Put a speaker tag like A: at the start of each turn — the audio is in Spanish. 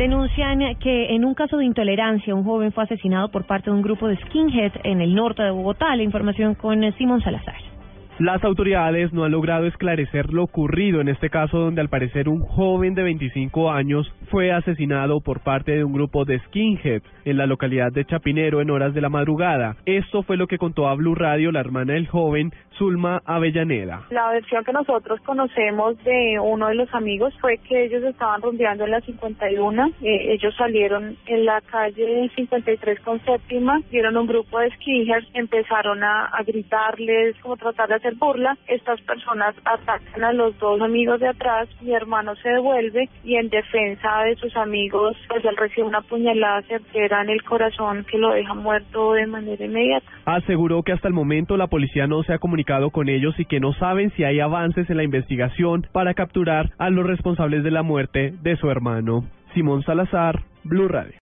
A: Denuncian que en un caso de intolerancia un joven fue asesinado por parte de un grupo de skinhead en el norte de Bogotá. La información con Simón Salazar.
B: Las autoridades no han logrado esclarecer lo ocurrido en este caso donde al parecer un joven de 25 años fue asesinado por parte de un grupo de skinheads en la localidad de Chapinero en horas de la madrugada. Esto fue lo que contó a Blue Radio la hermana del joven, Zulma Avellaneda.
C: La versión que nosotros conocemos de uno de los amigos fue que ellos estaban rondeando en la 51, eh, ellos salieron en la calle 53 con séptima, vieron un grupo de skinheads, empezaron a, a gritarles, como tratar de hacer burla, estas personas atacan a los dos amigos de atrás, mi hermano se devuelve y en defensa de sus amigos, pues él recibe una puñalada certera en el corazón que lo deja muerto de manera inmediata.
B: Aseguró que hasta el momento la policía no se ha comunicado con ellos y que no saben si hay avances en la investigación para capturar a los responsables de la muerte de su hermano. Simón Salazar, Blue Radio.